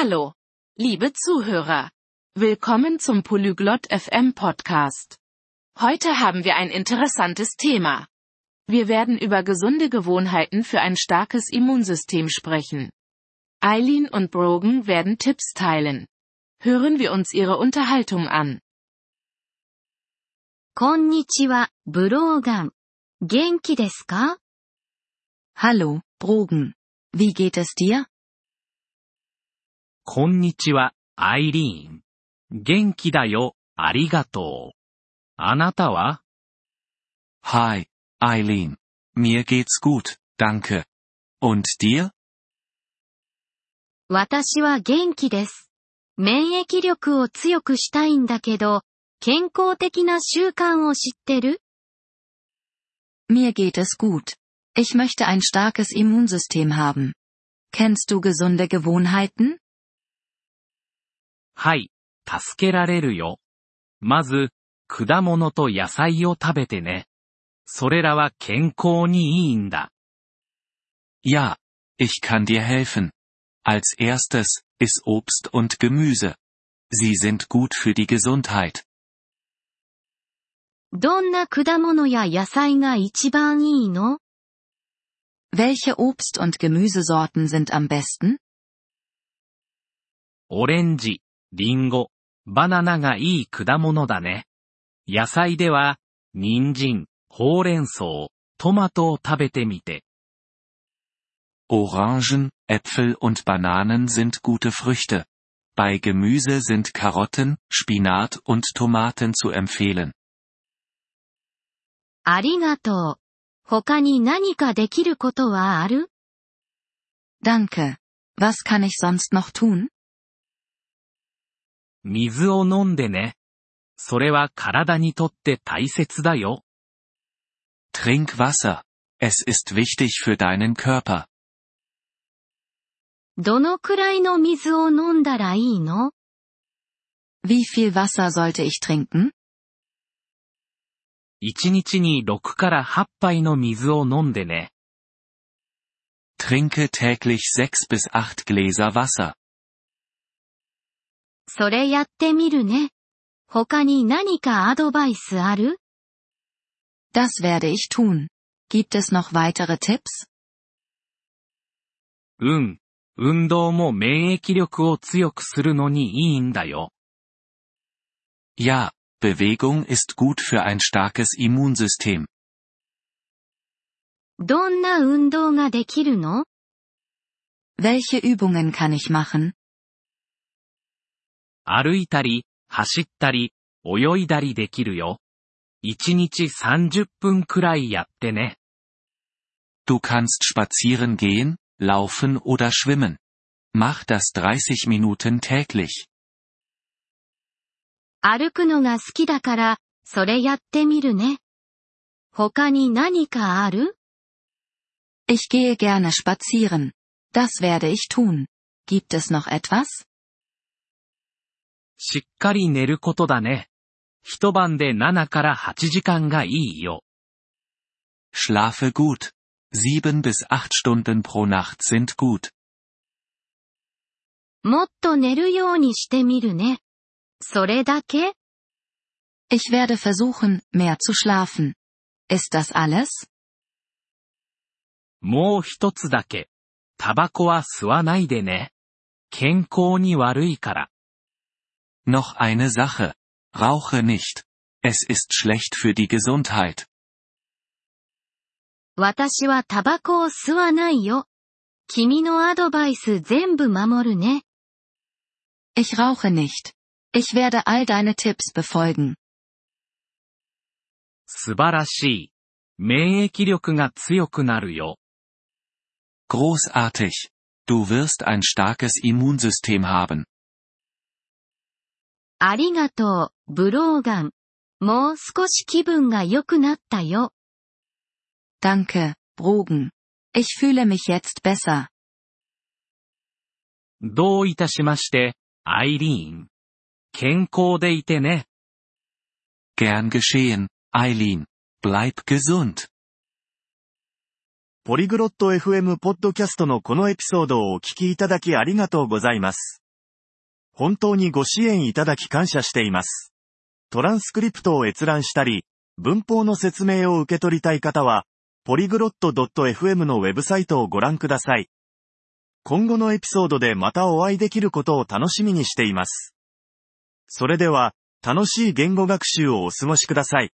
Hallo, liebe Zuhörer. Willkommen zum Polyglot FM Podcast. Heute haben wir ein interessantes Thema. Wir werden über gesunde Gewohnheiten für ein starkes Immunsystem sprechen. Eileen und Brogan werden Tipps teilen. Hören wir uns ihre Unterhaltung an. こんにちは、ブローガン。元気ですか Hallo, Brogan. Wie geht es dir? こんにちは、アイリーン。元気だよ、ありがとう。あなたは Hi, Eileen. Mir geht's gut, danke. Und dir? 私は元気です。免疫力を強くしたいんだけど、健康的な習慣を知ってる Mir geht es gut. Ich möchte ein starkes Immunsystem haben. Kennst du gesunde Gewohnheiten? はい、助けられるよ。まず、果物と野菜を食べてね。それらは健康にいいんだ。Ja, ich kann dir helfen. Als erstes, iss Obst und Gemüse. Sie sind gut für die Gesundheit. どんな果物や野菜が一番いいの Welche Obst- und Gemüsesorten sind am besten? オレンジ、リンゴ、バナナがいい果物だね。野菜では、人参、ほうれん草、トマトを食べてみて。Orangen, Äpfel und Bananen sind gute Früchte. Bei Gemüse sind Karotten, Spinat und Tomaten zu empfehlen. ありがとう。他に何かできることはある Danke. Was kann ich sonst noch tun? 水を飲んでね。それは体にとって大切だよ。Trink Wasser. Es ist wichtig für deinen Körper. どのくらいの水を飲んだらいいの Wie viel Wasser sollte ich trinken? 1日に6から8杯の水を飲んでね。Trinke täglich 6 bis 8 Gläser Wasser. それやってみるね。他に何かアドバイスある Das werde ich tun. Gibt es noch weitere Tipps? うん。運動も免疫力を強くするのにいいんだよ。 Ja, Bewegung ist gut für ein starkes Immunsystem. どんな運動ができるの Welche Übungen kann ich machen? 歩いたり、走ったり、泳いだりできるよ。1日30分くらいやってね。Du kannst spazieren gehen, laufen oder schwimmen. Mach das 30 Minuten täglich. 歩くのが好きだから、それやってみるね。他に何かある Ich gehe gerne spazieren. Das werde ich tun. Gibt es noch etwas? しっかり寝ることだね。一晩で7から8時間がいいよ。Schlafe gut. 7 bis 8 Stunden pro Nacht sind gut. もっと寝るようにしてみるね。それだけ Ich werde versuchen, mehr zu schlafen. Ist das alles? もう一つだけ。タバコは吸わないでね。健康に悪いから。Noch eine Sache. Rauche nicht. Es ist schlecht für die Gesundheit. 私はタバコを吸わないよ。君のアドバイス全部守るね。 Ich rauche nicht. Ich werde all deine Tipps befolgen. 素晴らしい。免疫力が強くなるよ。 Großartig. Du wirst ein starkes Immunsystem haben. ありがとう、ブローガン。もう少し気分が良くなったよ。Danke, Brogan. Ich fühle mich jetzt besser. どういたしまして、アイリーン。健康でいてね。Gern geschehen, Eileen. Bleib gesund. ポリグロット FM ポッドキャストのこのエピソードをお聞きいただきありがとうございます。本当にご支援いただき感謝しています。トランスクリプトを閲覧したり、文法の説明を受け取りたい方は、ポリグロット .fm のウェブサイトをご覧ください。今後のエピソードでまたお会いできることを楽しみにしています。それでは、楽しい言語学習をお過ごしください。